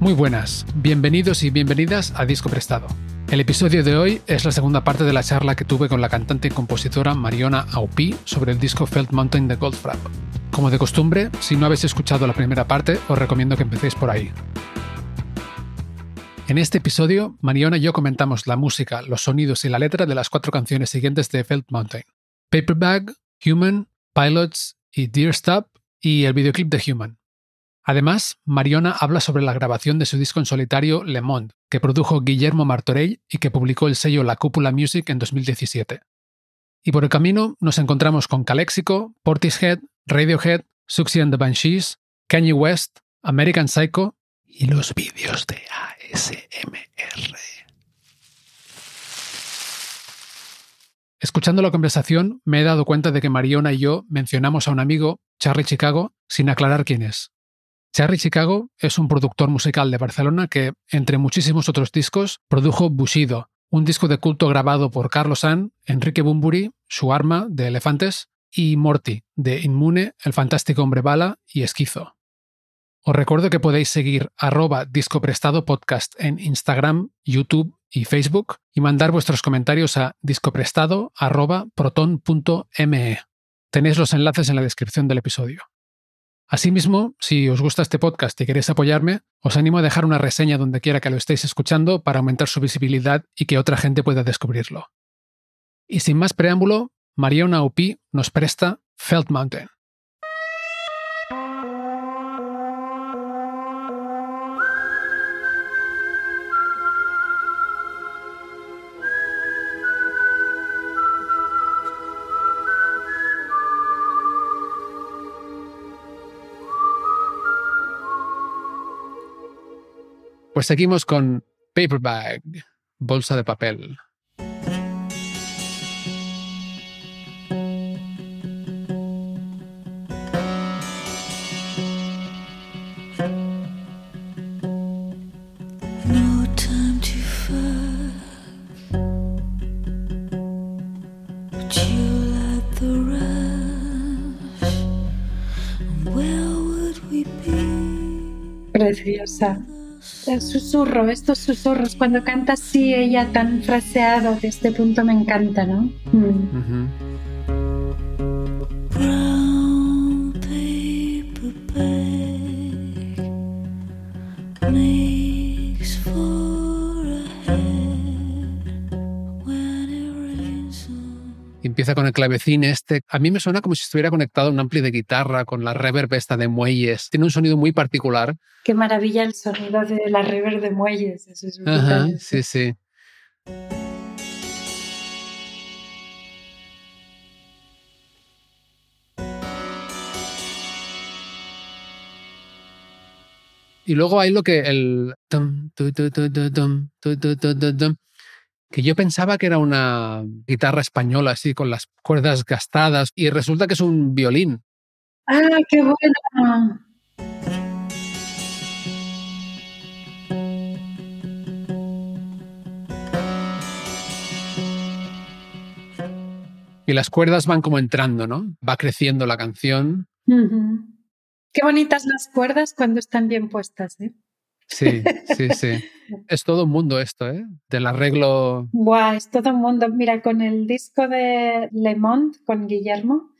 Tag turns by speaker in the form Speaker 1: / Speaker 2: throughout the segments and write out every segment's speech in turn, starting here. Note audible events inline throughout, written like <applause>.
Speaker 1: Muy buenas, bienvenidos y bienvenidas a Disco Prestado. El episodio de hoy es la segunda parte de la charla que tuve con la cantante y compositora Mariona Aupi sobre el disco Felt Mountain de Goldfrapp. Como de costumbre, si no habéis escuchado la primera parte, os recomiendo que empecéis por ahí. En este episodio, Mariona y yo comentamos la música, los sonidos y la letra de las cuatro canciones siguientes de Felt Mountain. Paperbag, Human, Pilots y Dear Stop y el videoclip de Human. Además, Mariona habla sobre la grabación de su disco en solitario Le Monde, que produjo Guillermo Martorell y que publicó el sello La Cúpula Music en 2017. Y por el camino nos encontramos con Calexico, Portishead, Radiohead, Suxy and the Banshees, Kanye West, American Psycho y los vídeos de ASMR. Escuchando la conversación, me he dado cuenta de que Mariona y yo mencionamos a un amigo, Charlie Chicago, sin aclarar quién es. Charlie Chicago es un productor musical de Barcelona que, entre muchísimos otros discos, produjo Bushido, un disco de culto grabado por Carlos San, Enrique Bumburi, Su Arma, de Elefantes, y Morty, de Inmune, El Fantástico Hombre Bala y Esquizo. Os recuerdo que podéis seguir arroba discoprestado podcast en Instagram, YouTube y Facebook y mandar vuestros comentarios a discoprestado.proton.me. Tenéis los enlaces en la descripción del episodio. Asimismo, si os gusta este podcast y queréis apoyarme, os animo a dejar una reseña donde quiera que lo estéis escuchando para aumentar su visibilidad y que otra gente pueda descubrirlo. Y sin más preámbulo, Mariona Upi nos presta Felt Mountain. Pues seguimos con Paperbag, bolsa de papel.
Speaker 2: Preciosa susurro, estos susurros, cuando canta así ella tan fraseado, de este punto me encanta, ¿no? Mm.
Speaker 1: Empieza con el clavecín este. A mí me suena como si estuviera conectado a un ampli de guitarra con la reverb esta de muelles. Tiene un sonido muy particular.
Speaker 2: Qué maravilla el sonido de la reverb de muelles. Eso es
Speaker 1: Ajá, sí, sí. Y luego hay lo que el que yo pensaba que era una guitarra española así con las cuerdas gastadas y resulta que es un violín.
Speaker 2: ¡Ah, qué bueno!
Speaker 1: Y las cuerdas van como entrando, ¿no? Va creciendo la canción.
Speaker 2: Qué bonitas las cuerdas cuando están bien puestas, ¿eh?
Speaker 1: Sí, sí, sí. Es todo un mundo esto, ¿eh? Del arreglo.
Speaker 2: Guau, es todo un mundo. Mira, con el disco de Le Monde, con Guillermo,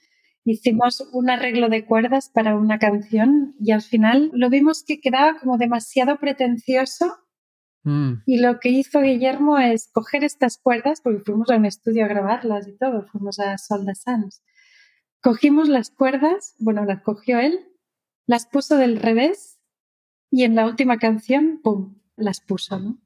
Speaker 2: hicimos un arreglo de cuerdas para una canción y al final lo vimos que quedaba como demasiado pretencioso. Mm. Y lo que hizo Guillermo es coger estas cuerdas, porque fuimos a un estudio a grabarlas y todo, fuimos a Solda Sans. Cogimos las cuerdas, bueno, las cogió él, las puso del revés y en la última canción, ¡pum!, las puso, ¿no?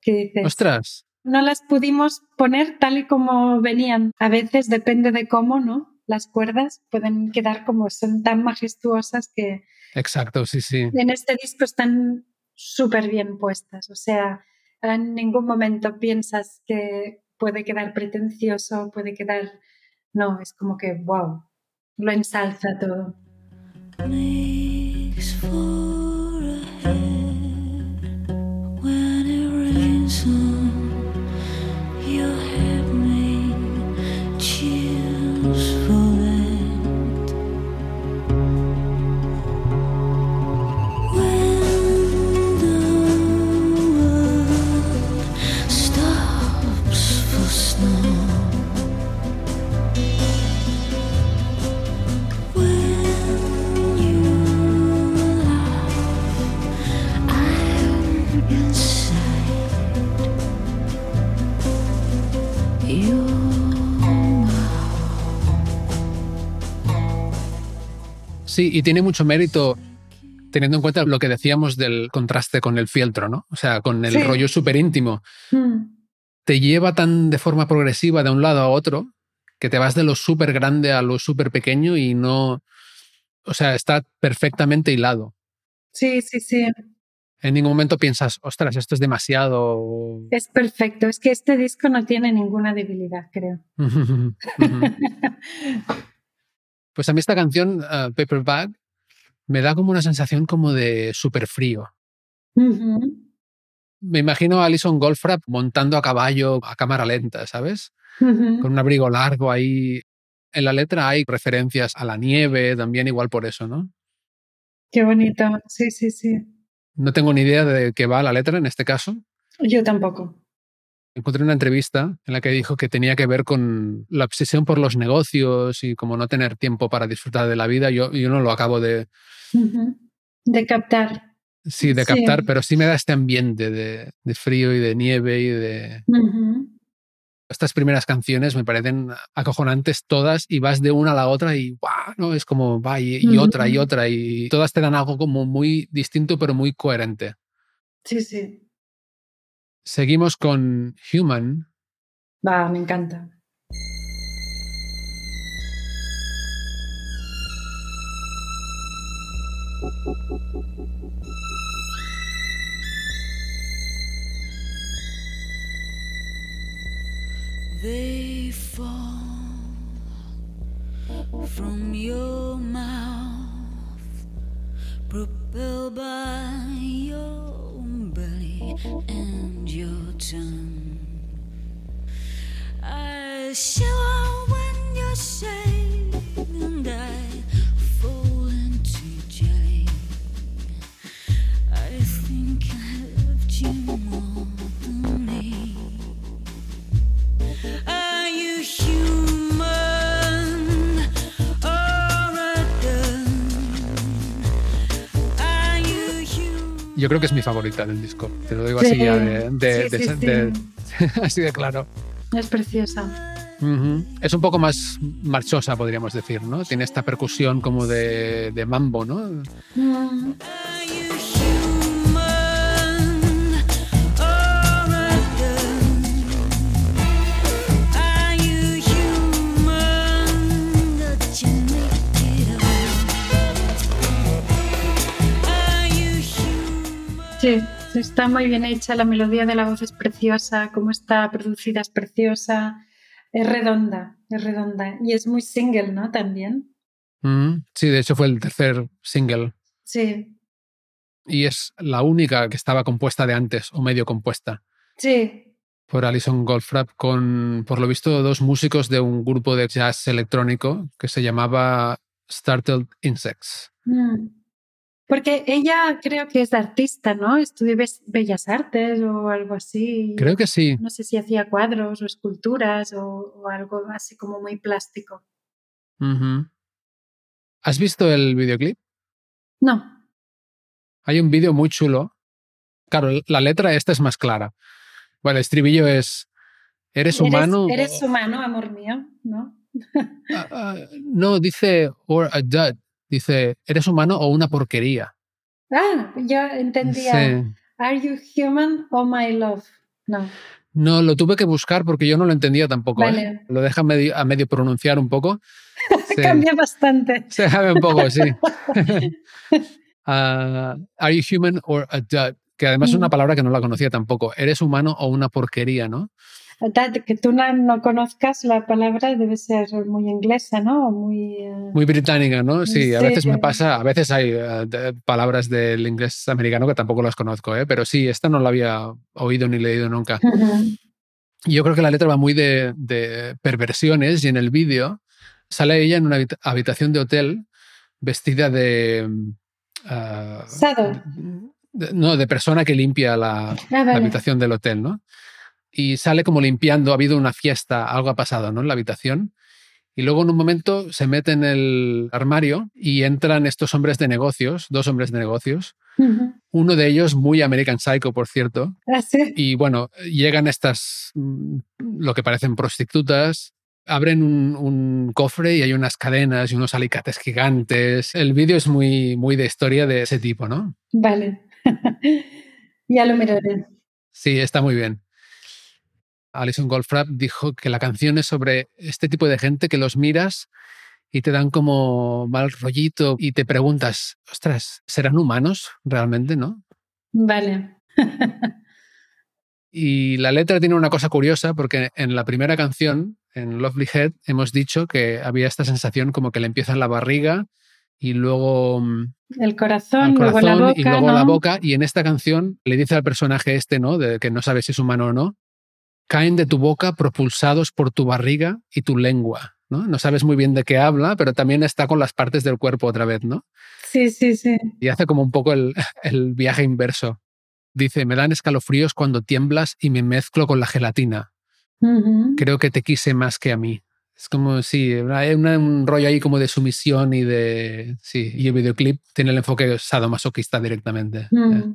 Speaker 1: ¿Qué dices? ¡Ostras!
Speaker 2: no las pudimos poner tal y como venían. A veces depende de cómo, ¿no? Las cuerdas pueden quedar como son tan majestuosas que...
Speaker 1: Exacto, sí, sí.
Speaker 2: En este disco están súper bien puestas. O sea, en ningún momento piensas que puede quedar pretencioso, puede quedar... No, es como que, wow, lo ensalza todo. Thank.
Speaker 1: Sí, y tiene mucho mérito teniendo en cuenta lo que decíamos del contraste con el fieltro, ¿no? O sea, con el rollo súper íntimo. Hmm. Te lleva tan de forma progresiva de un lado a otro que te vas de lo súper grande a lo súper pequeño y no. O sea, está perfectamente hilado.
Speaker 2: Sí, sí, sí.
Speaker 1: En ningún momento piensas, ostras, esto es demasiado.
Speaker 2: Es perfecto. Es que este disco no tiene ninguna debilidad, creo. <laughs>
Speaker 1: Pues a mí esta canción, uh, Paper Bag, me da como una sensación como de súper frío. Me imagino a Alison Goldfrapp montando a caballo a cámara lenta, ¿sabes? Con un abrigo largo ahí. En la letra hay referencias a la nieve, también igual por eso, ¿no?
Speaker 2: Qué bonito, sí, sí, sí.
Speaker 1: No tengo ni idea de qué va la letra en este caso.
Speaker 2: Yo tampoco
Speaker 1: encontré una entrevista en la que dijo que tenía que ver con la obsesión por los negocios y como no tener tiempo para disfrutar de la vida. Yo, yo no lo acabo de...
Speaker 2: De captar.
Speaker 1: Sí, de captar, pero sí me da este ambiente de, de frío y de nieve y de... Estas primeras canciones me parecen acojonantes todas y vas de una a la otra y ¡guau! ¿no? Es como va y, y otra y otra y todas te dan algo como muy distinto pero muy coherente.
Speaker 2: Sí, sí.
Speaker 1: Seguimos con Human.
Speaker 2: Va, me encanta. They fall from your mouth, propelled by your belly and your tongue. I shiver when you say, and I fall into jelly. I think I loved you
Speaker 1: Yo creo que es mi favorita del disco. Te lo digo así ya de, <laughs> así de claro.
Speaker 2: Es preciosa.
Speaker 1: Es un poco más marchosa, podríamos decir, ¿no? Tiene esta percusión como de, mambo, ¿no? Mm.
Speaker 2: Sí, está muy bien hecha, la melodía de la voz es preciosa, cómo está producida es preciosa, es redonda, es redonda y es muy single, ¿no? También.
Speaker 1: Mm, sí, de hecho fue el tercer single.
Speaker 2: Sí.
Speaker 1: Y es la única que estaba compuesta de antes o medio compuesta.
Speaker 2: Sí.
Speaker 1: Por Alison Goldfrapp con, por lo visto, dos músicos de un grupo de jazz electrónico que se llamaba Startled Insects.
Speaker 2: Mm. Porque ella creo que es artista, ¿no? Estudió Bellas Artes o algo así.
Speaker 1: Creo que sí.
Speaker 2: No sé si hacía cuadros o esculturas o, algo así como muy plástico.
Speaker 1: ¿Has visto el videoclip?
Speaker 2: No.
Speaker 1: Hay un vídeo muy chulo. Claro, la letra esta es más clara. Bueno, el estribillo es, ¿eres humano?
Speaker 2: Eres, humano, amor mío, ¿no? <laughs>
Speaker 1: Ah, ah, no, dice, or a dud. Dice, ¿eres humano o una porquería?
Speaker 2: Ah, ya entendía. Are you human or my love? No.
Speaker 1: No, lo tuve que buscar porque yo no lo entendía tampoco. ¿eh?
Speaker 2: Vale.
Speaker 1: Lo deja medio- a medio pronunciar un poco. <laughs> Se-
Speaker 2: Cambia bastante. <laughs>
Speaker 1: Se sabe un poco, sí. <laughs> Ah, are you human or a dud? Que además es una
Speaker 2: Ujú.
Speaker 1: palabra que no la conocía tampoco. ¿Eres humano o una porquería, no?
Speaker 2: Que tú no, no conozcas la palabra debe ser muy inglesa, ¿no? Muy, eh,
Speaker 1: Muy británica, ¿no? Sí, a
Speaker 2: Sí,
Speaker 1: veces me pasa, a veces hay eh, de- palabras del inglés americano que tampoco las conozco, ¿eh? pero sí, esta no la había oído ni leído nunca. <laughs> Yo creo que la letra va muy de, de perversiones y en el vídeo sale ella en una habita- habitación de hotel vestida de... mm, ah,
Speaker 2: Sado.
Speaker 1: de- no, de persona que limpia la,
Speaker 2: Ah,
Speaker 1: la
Speaker 2: vale.
Speaker 1: habitación del hotel, ¿no? Y sale como limpiando, ha habido una fiesta, algo ha pasado, ¿no? En la habitación. Y luego en un momento se mete en el armario y entran estos hombres de negocios, dos hombres de negocios. Uno de ellos muy American Psycho, por cierto.
Speaker 2: Ah, sí.
Speaker 1: Y bueno, llegan estas, mm, lo que parecen prostitutas, abren un, un cofre y hay unas cadenas y unos alicates gigantes. El vídeo es muy, muy de historia de ese tipo, ¿no?
Speaker 2: Vale. <laughs> ya lo miraré.
Speaker 1: Sí, está muy bien. Alison Goldfrapp dijo que la canción es sobre este tipo de gente que los miras y te dan como mal rollito y te preguntas, ostras, ¿serán humanos realmente, no?
Speaker 2: Vale. <laughs>
Speaker 1: Y la letra tiene una cosa curiosa porque en la primera canción, en Lovely Head, hemos dicho que había esta sensación como que le empieza en la barriga y luego mm,
Speaker 2: El corazón, luego la boca.
Speaker 1: y luego
Speaker 2: ¿no?
Speaker 1: la boca. Y en esta canción le dice al personaje este, ¿no? De que no sabe si es humano o no, caen de tu boca propulsados por tu barriga y tu lengua. ¿no? no sabes muy bien de qué habla, pero también está con las partes del cuerpo otra vez, ¿no?
Speaker 2: Sí, sí, sí.
Speaker 1: Y hace como un poco el, <laughs> el viaje inverso. Dice, me dan escalofríos cuando tiemblas y me mezclo con la gelatina. Creo que te quise más que a mí. Es como, sí, hay un rollo ahí como de sumisión y de... Sí, y el videoclip tiene el enfoque sadomasoquista directamente.
Speaker 2: Mm.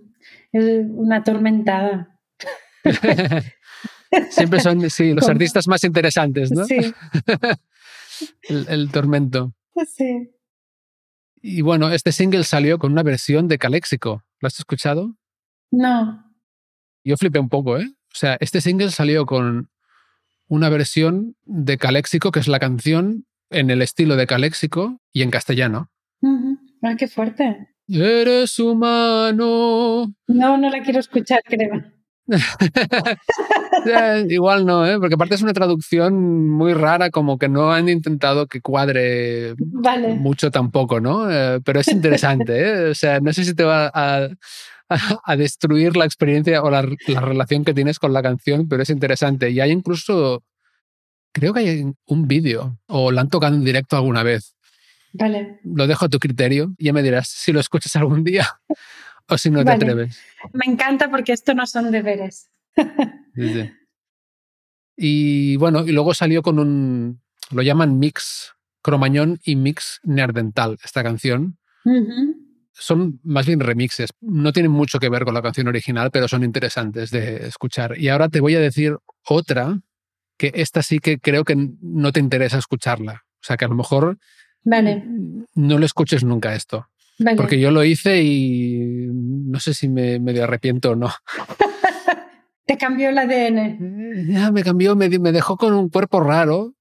Speaker 2: Es una atormentada. <laughs>
Speaker 1: Siempre son, sí, los <laughs> artistas más interesantes, ¿no?
Speaker 2: Sí, <laughs>
Speaker 1: El, el tormento.
Speaker 2: sí.
Speaker 1: Y bueno, este single salió con una versión de Caléxico. ¿Lo has escuchado?
Speaker 2: No.
Speaker 1: Yo flipé un poco, ¿eh? O sea, este single salió con una versión de Caléxico, que es la canción en el estilo de Caléxico y en castellano.
Speaker 2: Ah, qué fuerte.
Speaker 1: Eres humano.
Speaker 2: No, no la quiero escuchar, creo. <laughs>
Speaker 1: Eh, igual no, ¿eh? porque aparte es una traducción muy rara, como que no han intentado que cuadre
Speaker 2: Vale.
Speaker 1: mucho tampoco, ¿no? Eh, pero es interesante, ¿eh? O sea, no sé si te va a, a- a destruir la experiencia o la, la relación que tienes con la canción, pero es interesante. Y hay incluso, creo que hay un vídeo, o la han tocado en directo alguna vez.
Speaker 2: Vale.
Speaker 1: Lo dejo a tu criterio, y ya me dirás si lo escuchas algún día o si no te
Speaker 2: Vale.
Speaker 1: atreves.
Speaker 2: Me encanta porque esto no son deberes.
Speaker 1: Sí, sí. Y bueno, y luego salió con un, lo llaman mix cromañón y mix neardental, esta canción. Son más bien remixes, no tienen mucho que ver con la canción original, pero son interesantes de escuchar. Y ahora te voy a decir otra, que esta sí que creo que no te interesa escucharla. O sea, que a lo mejor
Speaker 2: Vale,
Speaker 1: no lo escuches nunca esto.
Speaker 2: vale.
Speaker 1: Porque yo lo hice y no sé si me medio arrepiento o no. <laughs>
Speaker 2: Te cambió el ADN.
Speaker 1: Eh, Ya me cambió, me, me dejó con un cuerpo raro.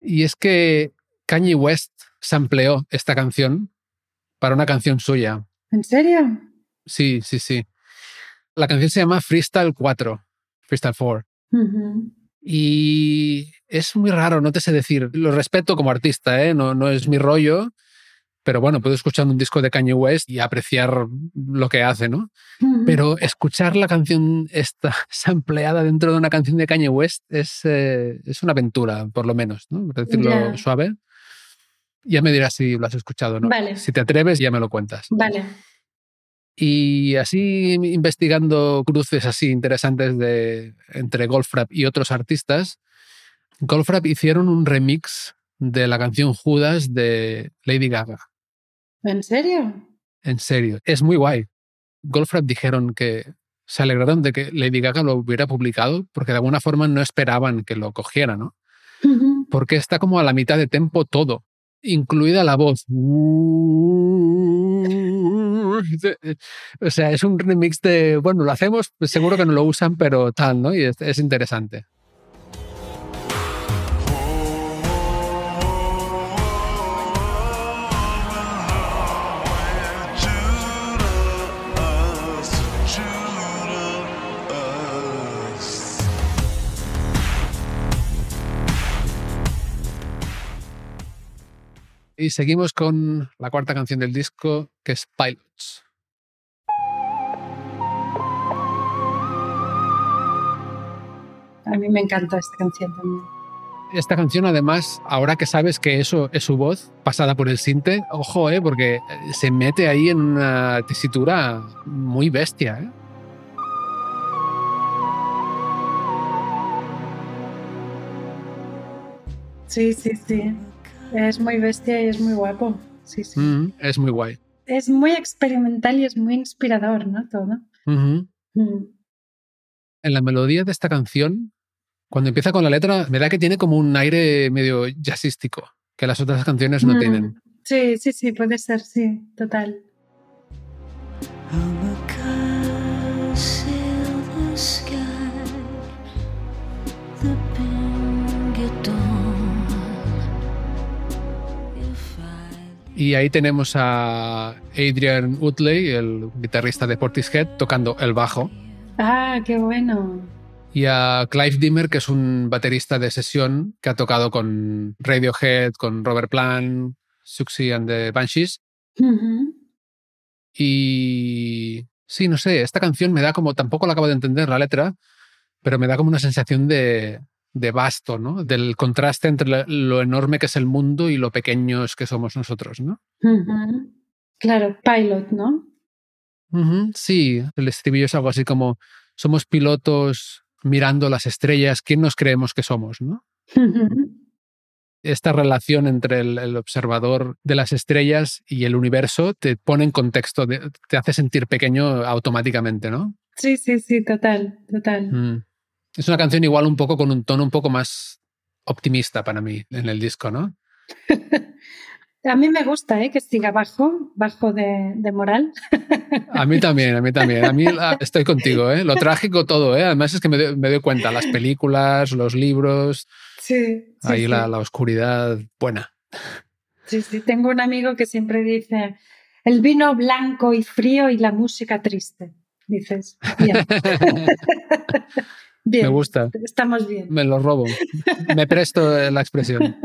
Speaker 1: Y es que Kanye West sampleó esta canción para una canción suya.
Speaker 2: ¿En serio?
Speaker 1: Sí, sí, sí. La canción se llama Freestyle 4, Freestyle 4.
Speaker 2: Ujú.
Speaker 1: Y es muy raro, no te sé decir. Lo respeto como artista, ¿eh? no, no es mi rollo. Pero bueno, puedo escuchar un disco de Kanye West y apreciar lo que hace, ¿no? Pero escuchar la canción esta <laughs> sampleada dentro de una canción de Kanye West es, eh, es una aventura, por lo menos, ¿no? Por decirlo
Speaker 2: Ya.
Speaker 1: suave. Ya me dirás si lo has escuchado no.
Speaker 2: Vale.
Speaker 1: Si te atreves, ya me lo cuentas.
Speaker 2: Vale.
Speaker 1: Y así investigando cruces así interesantes de, entre Goldfrapp y otros artistas, Goldfrapp hicieron un remix de la canción Judas de Lady Gaga.
Speaker 2: ¿En serio?
Speaker 1: En serio, es muy guay. Goldfrapp dijeron que se alegraron de que Lady Gaga lo hubiera publicado porque de alguna forma no esperaban que lo cogiera, ¿no? Porque está como a la mitad de tempo todo, incluida la voz. O sea, es un remix de, bueno, lo hacemos, seguro que no lo usan, pero tal, ¿no? Y es, es interesante. Y seguimos con la cuarta canción del disco, que es Pilots.
Speaker 2: A mí me encanta esta canción también.
Speaker 1: Esta canción, además, ahora que sabes que eso es su voz pasada por el sinte, ojo, eh, porque se mete ahí en una tesitura muy bestia. ¿eh?
Speaker 2: Sí, sí, sí. Es muy bestia y es muy guapo. Sí, sí.
Speaker 1: Mm, es muy guay.
Speaker 2: Es muy experimental y es muy inspirador, ¿no? Todo. Mm.
Speaker 1: En la melodía de esta canción, cuando empieza con la letra, me da que tiene como un aire medio jazzístico, que las otras canciones no
Speaker 2: Mm.
Speaker 1: tienen.
Speaker 2: Sí, sí, sí, puede ser, sí, total.
Speaker 1: Y ahí tenemos a Adrian Utley, el guitarrista de Portishead, tocando el bajo.
Speaker 2: Ah, qué bueno.
Speaker 1: Y a Clive Dimmer, que es un baterista de sesión que ha tocado con Radiohead, con Robert Plant, Suxy and the Banshees. Y sí, no sé, esta canción me da como, tampoco la acabo de entender la letra, pero me da como una sensación de, de vasto, ¿no? Del contraste entre lo enorme que es el mundo y lo pequeños que somos nosotros, ¿no?
Speaker 2: Claro, pilot, ¿no?
Speaker 1: Sí, el estribillo es algo así como somos pilotos mirando las estrellas, ¿quién nos creemos que somos, no? Esta relación entre el, el observador de las estrellas y el universo te pone en contexto, de- te hace sentir pequeño automáticamente, ¿no?
Speaker 2: Sí, sí, sí, total, total.
Speaker 1: Mm. Es una canción igual un poco con un tono un poco más optimista para mí en el disco, ¿no? <laughs>
Speaker 2: A mí me gusta ¿eh? que siga bajo, bajo de, de moral.
Speaker 1: A mí también, a mí también. A mí <laughs> estoy contigo, ¿eh? Lo trágico todo, ¿eh? Además es que me doy, me doy cuenta, las películas, los libros,
Speaker 2: Sí, sí,
Speaker 1: ahí
Speaker 2: sí.
Speaker 1: La, la oscuridad buena.
Speaker 2: Sí, sí, tengo un amigo que siempre dice el vino blanco y frío y la música triste. Dices, bien. <laughs> bien.
Speaker 1: Me gusta.
Speaker 2: Estamos bien.
Speaker 1: Me lo robo. Me presto la expresión.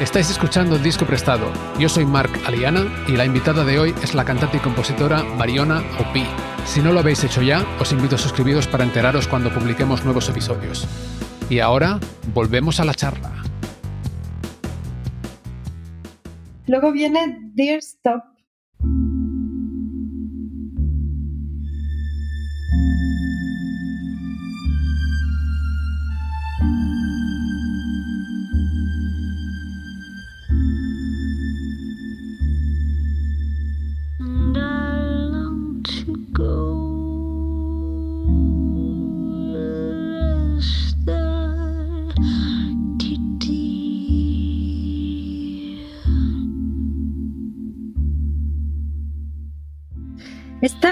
Speaker 1: Estáis escuchando Disco Prestado. Yo soy Marc Aliana y la invitada de hoy es la cantante y compositora Mariona Opi. Si no lo habéis hecho ya, os invito a suscribiros para enteraros cuando publiquemos nuevos episodios. Y ahora, volvemos a la charla.
Speaker 2: Luego viene Dear Stop.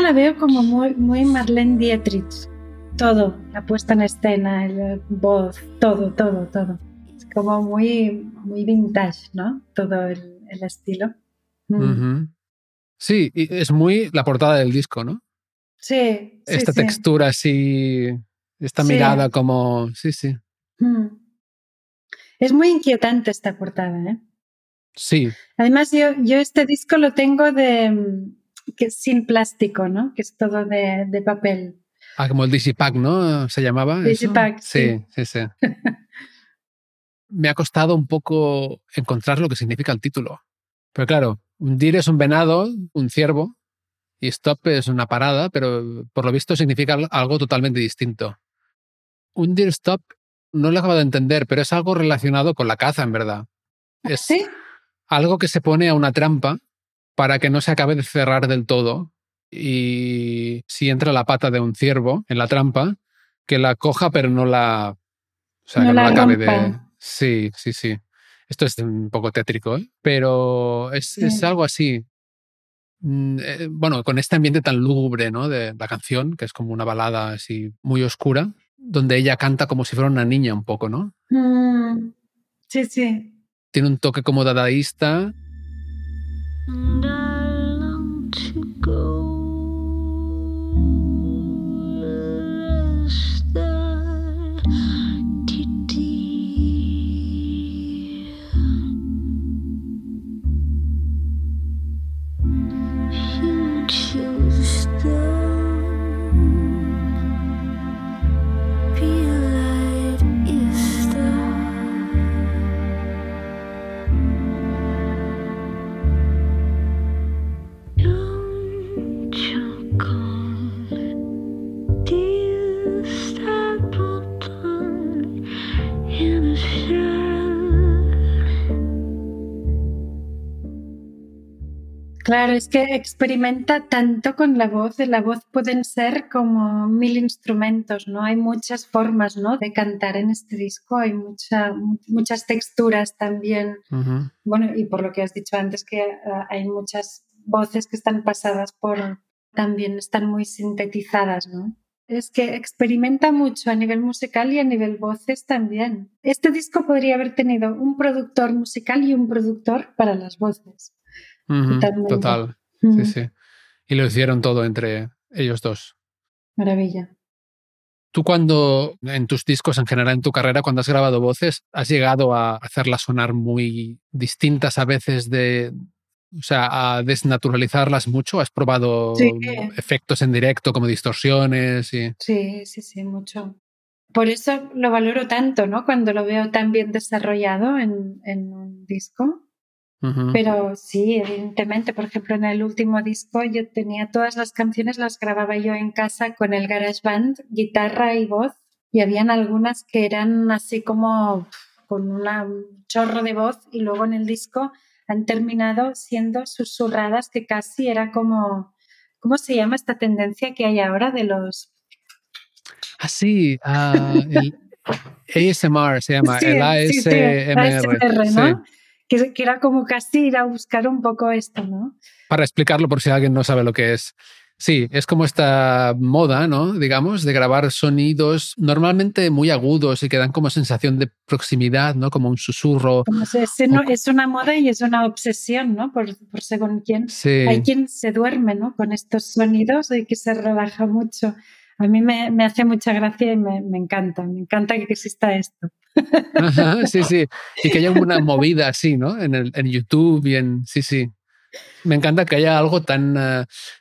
Speaker 2: La veo como muy, muy Marlene Dietrich. Todo, la puesta en escena, la voz, todo, todo, todo. Es como muy, muy vintage, ¿no? Todo el, el estilo. Mm.
Speaker 1: Sí, y es muy la portada del disco, ¿no?
Speaker 2: Sí,
Speaker 1: Esta
Speaker 2: sí.
Speaker 1: textura así, esta
Speaker 2: Sí.
Speaker 1: mirada como... Sí, sí.
Speaker 2: Mm. Es muy inquietante esta portada, ¿eh?
Speaker 1: Sí,
Speaker 2: Además, yo, yo este disco lo tengo de que es sin plástico, ¿no? Que es todo de, de papel.
Speaker 1: Ah, como el Digipack, ¿no? ¿Se llamaba?
Speaker 2: Digipack,
Speaker 1: Sí, sí, sí. Me ha costado un poco encontrar lo que significa el título. Pero claro, un dir es un venado, un ciervo, y stop es una parada, pero por lo visto significa al- algo totalmente distinto. Un deer stop no lo acabo de entender, pero es algo relacionado con la caza, en verdad. Es
Speaker 2: ¿Sí?
Speaker 1: algo que se pone a una trampa para que no se acabe de cerrar del todo. Y si entra la pata de un ciervo en la trampa, que la coja pero no la... O sea,
Speaker 2: No
Speaker 1: que no
Speaker 2: la
Speaker 1: acabe de... Sí, sí, sí. Esto es un poco tétrico, ¿eh? pero es,
Speaker 2: Sí.
Speaker 1: es algo así. mm, eh, bueno, con este ambiente tan lúgubre, ¿no? De la canción, que es como una balada así muy oscura, donde ella canta como si fuera una niña un poco, ¿no?
Speaker 2: Mm, sí, sí.
Speaker 1: Tiene un toque como dadaísta.
Speaker 3: And I
Speaker 2: Claro, es que experimenta tanto con la voz. La voz pueden ser como mil instrumentos, ¿no? Hay muchas formas, ¿no? De cantar en este disco. Hay mucha, mu- muchas texturas también. Bueno, y por lo que has dicho antes, que ah, hay muchas voces que están pasadas por, también están muy sintetizadas, ¿no? Es que experimenta mucho a nivel musical y a nivel voces también. Este disco podría haber tenido un productor musical y un productor para las voces.
Speaker 1: Total. Sí, sí. Y lo hicieron todo entre ellos dos.
Speaker 2: Maravilla.
Speaker 1: Tú cuando, en tus discos en general, en tu carrera, cuando has grabado voces, has llegado a hacerlas sonar muy distintas a veces de... O sea, a desnaturalizarlas mucho. ¿Has probado
Speaker 2: Sí.
Speaker 1: efectos en directo como distorsiones? Y...
Speaker 2: Sí, sí, sí, mucho. Por eso lo valoro tanto, ¿no? Cuando lo veo tan bien desarrollado en, en un disco. Pero sí, evidentemente, por ejemplo, en el último disco yo tenía todas las canciones, las grababa yo en casa con el GarageBand, guitarra y voz, y habían algunas que eran así como con una- un chorro de voz y luego en el disco han terminado siendo susurradas que casi era como, ¿cómo se llama esta tendencia que hay ahora de los...
Speaker 1: Ah, sí, ah, el <laughs> ASMR se llama,
Speaker 2: Sí,
Speaker 1: el
Speaker 2: sí, sí,
Speaker 1: ASMR.
Speaker 2: Que, que era como casi ir a buscar un poco esto, ¿no?
Speaker 1: Para explicarlo por si alguien no sabe lo que es. Sí, es como esta moda, ¿no? Digamos, de grabar sonidos normalmente muy agudos y que dan como sensación de proximidad, ¿no? Como un susurro.
Speaker 2: Como se- se no- es una moda y es una obsesión, ¿no? Por, por según quién.
Speaker 1: Sí.
Speaker 2: Hay quien se duerme, ¿no? Con estos sonidos y que se relaja mucho. A mí me, me hace mucha gracia y me, me encanta. Me encanta que exista esto.
Speaker 1: Ajá, <laughs> sí, sí. Y que haya una movida así, ¿no? En, el, en YouTube y en... Sí, sí. Me encanta que haya algo tan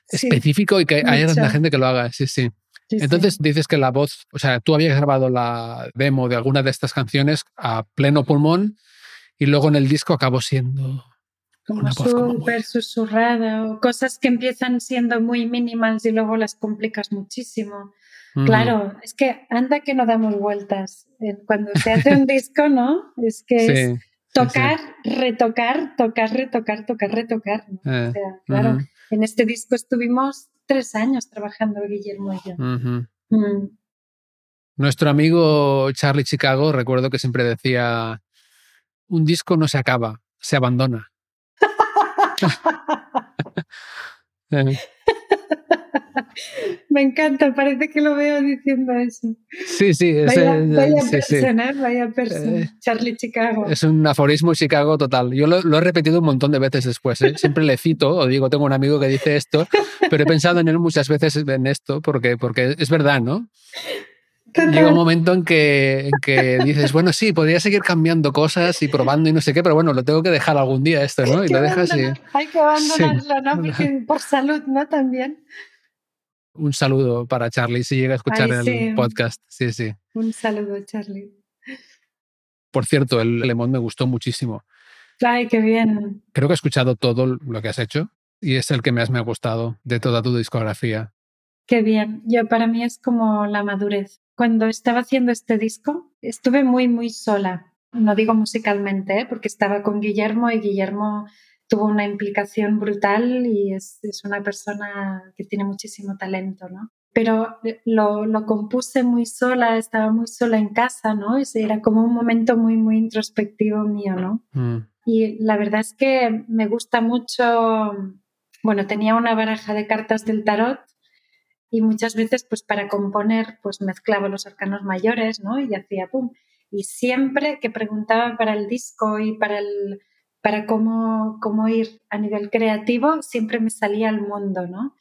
Speaker 2: Sí,
Speaker 1: específico y que haya
Speaker 2: mucho.
Speaker 1: tanta gente que lo haga. Sí, sí.
Speaker 2: sí, sí.
Speaker 1: Entonces dices que la voz, o sea, tú habías grabado la demo de alguna de estas canciones a pleno pulmón y luego en el disco acabó siendo
Speaker 2: como
Speaker 1: una voz muy-
Speaker 2: súper susurrada o cosas que empiezan siendo muy mínimales y luego las complicas muchísimo. Claro, es que anda que no damos vueltas. Eh, Cuando se hace un <laughs> disco, ¿no? Es que
Speaker 1: Sí,
Speaker 2: es
Speaker 1: sí, sí.
Speaker 2: tocar, retocar, tocar, retocar, tocar, retocar. ¿no?
Speaker 1: Eh,
Speaker 2: O sea, claro, en este disco estuvimos tres años trabajando Guillermo y yo. Mm.
Speaker 1: Nuestro amigo Charlie Chicago, recuerdo que siempre decía, un disco no se acaba, se abandona. <laughs> Eh,
Speaker 2: Me encanta, parece que lo veo diciendo eso.
Speaker 1: Sí, sí,
Speaker 2: Vaya, vaya
Speaker 1: sí, sí.
Speaker 2: persona, vaya persona.
Speaker 1: Eh,
Speaker 2: Charlie Chicago.
Speaker 1: Es un aforismo Chicago total. Yo lo, lo he repetido un montón de veces después. ¿eh? Siempre le cito o digo, tengo un amigo que dice esto, pero he pensado en él muchas veces en esto porque, porque es verdad, ¿no?
Speaker 2: Total.
Speaker 1: Llega un momento en que, en que dices, bueno, sí, podría seguir cambiando cosas y probando y no sé qué, pero bueno, lo tengo que dejar algún día esto, ¿no?
Speaker 2: Hay
Speaker 1: Y lo dejas y
Speaker 2: abandonar- Hay que abandonarlo, ¿no? Porque <laughs> por salud, ¿no? También.
Speaker 1: un saludo para Charlie si llega a escuchar
Speaker 2: Ay,
Speaker 1: el podcast. Sí, sí.
Speaker 2: Un saludo, Charlie.
Speaker 1: Por cierto, el Lemon me gustó muchísimo.
Speaker 2: Ay, qué bien.
Speaker 1: Creo que he escuchado todo lo que has hecho y es el que más me ha gustado de toda tu discografía.
Speaker 2: Qué bien. Yo para mí es como la madurez. Cuando estaba haciendo este disco, estuve muy, muy sola. No digo musicalmente, ¿eh? porque estaba con Guillermo y Guillermo tuvo una implicación brutal y es, es una persona que tiene muchísimo talento, ¿no? Pero lo, lo compuse muy sola, estaba muy sola en casa, ¿no? Era como un momento muy, muy introspectivo mío, ¿no?
Speaker 1: Mm.
Speaker 2: Y la verdad es que me gusta mucho bueno, tenía una baraja de cartas del tarot y muchas veces pues para componer pues mezclaba los arcanos mayores, ¿no? Y hacía pum. Y siempre que preguntaba para el disco y para el para cómo, cómo ir a nivel creativo, siempre me salía al mundo, ¿no?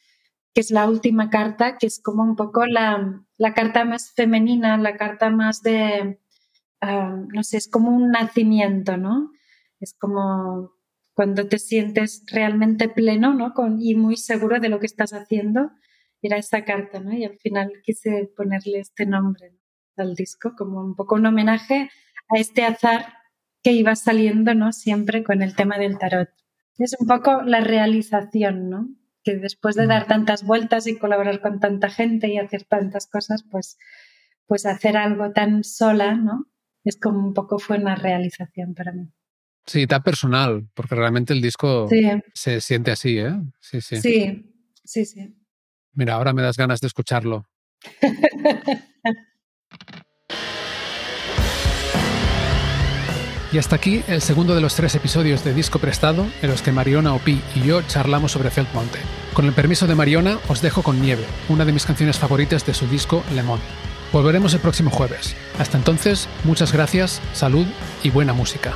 Speaker 2: Que es la última carta, que es como un poco la, la carta más femenina, la carta más de, ah, no sé, es como un nacimiento, ¿no? Es como cuando te sientes realmente pleno, ¿no? Con, y muy seguro de lo que estás haciendo, era esa carta, ¿no? Y al final quise ponerle este nombre ¿no? al disco, como un poco un homenaje a este azar que iba saliendo, ¿no? Siempre con el tema del tarot. Es un poco la realización, ¿no? Que después de dar tantas vueltas y colaborar con tanta gente y hacer tantas cosas, pues, pues hacer algo tan sola, ¿no? Es como un poco fue una realización para mí.
Speaker 1: Sí, tan personal, porque realmente el disco
Speaker 2: Sí,
Speaker 1: se siente así, ¿eh? Sí, sí,
Speaker 2: sí, sí, sí.
Speaker 1: Mira, ahora me das ganas de escucharlo. Y hasta aquí el segundo de los tres episodios de Disco Prestado en los que Mariona Opi y yo charlamos sobre Felt Mountain. Con el permiso de Mariona, os dejo con Nieve, una de mis canciones favoritas de su disco Le. Volveremos el próximo jueves. Hasta entonces, muchas gracias, salud y buena música.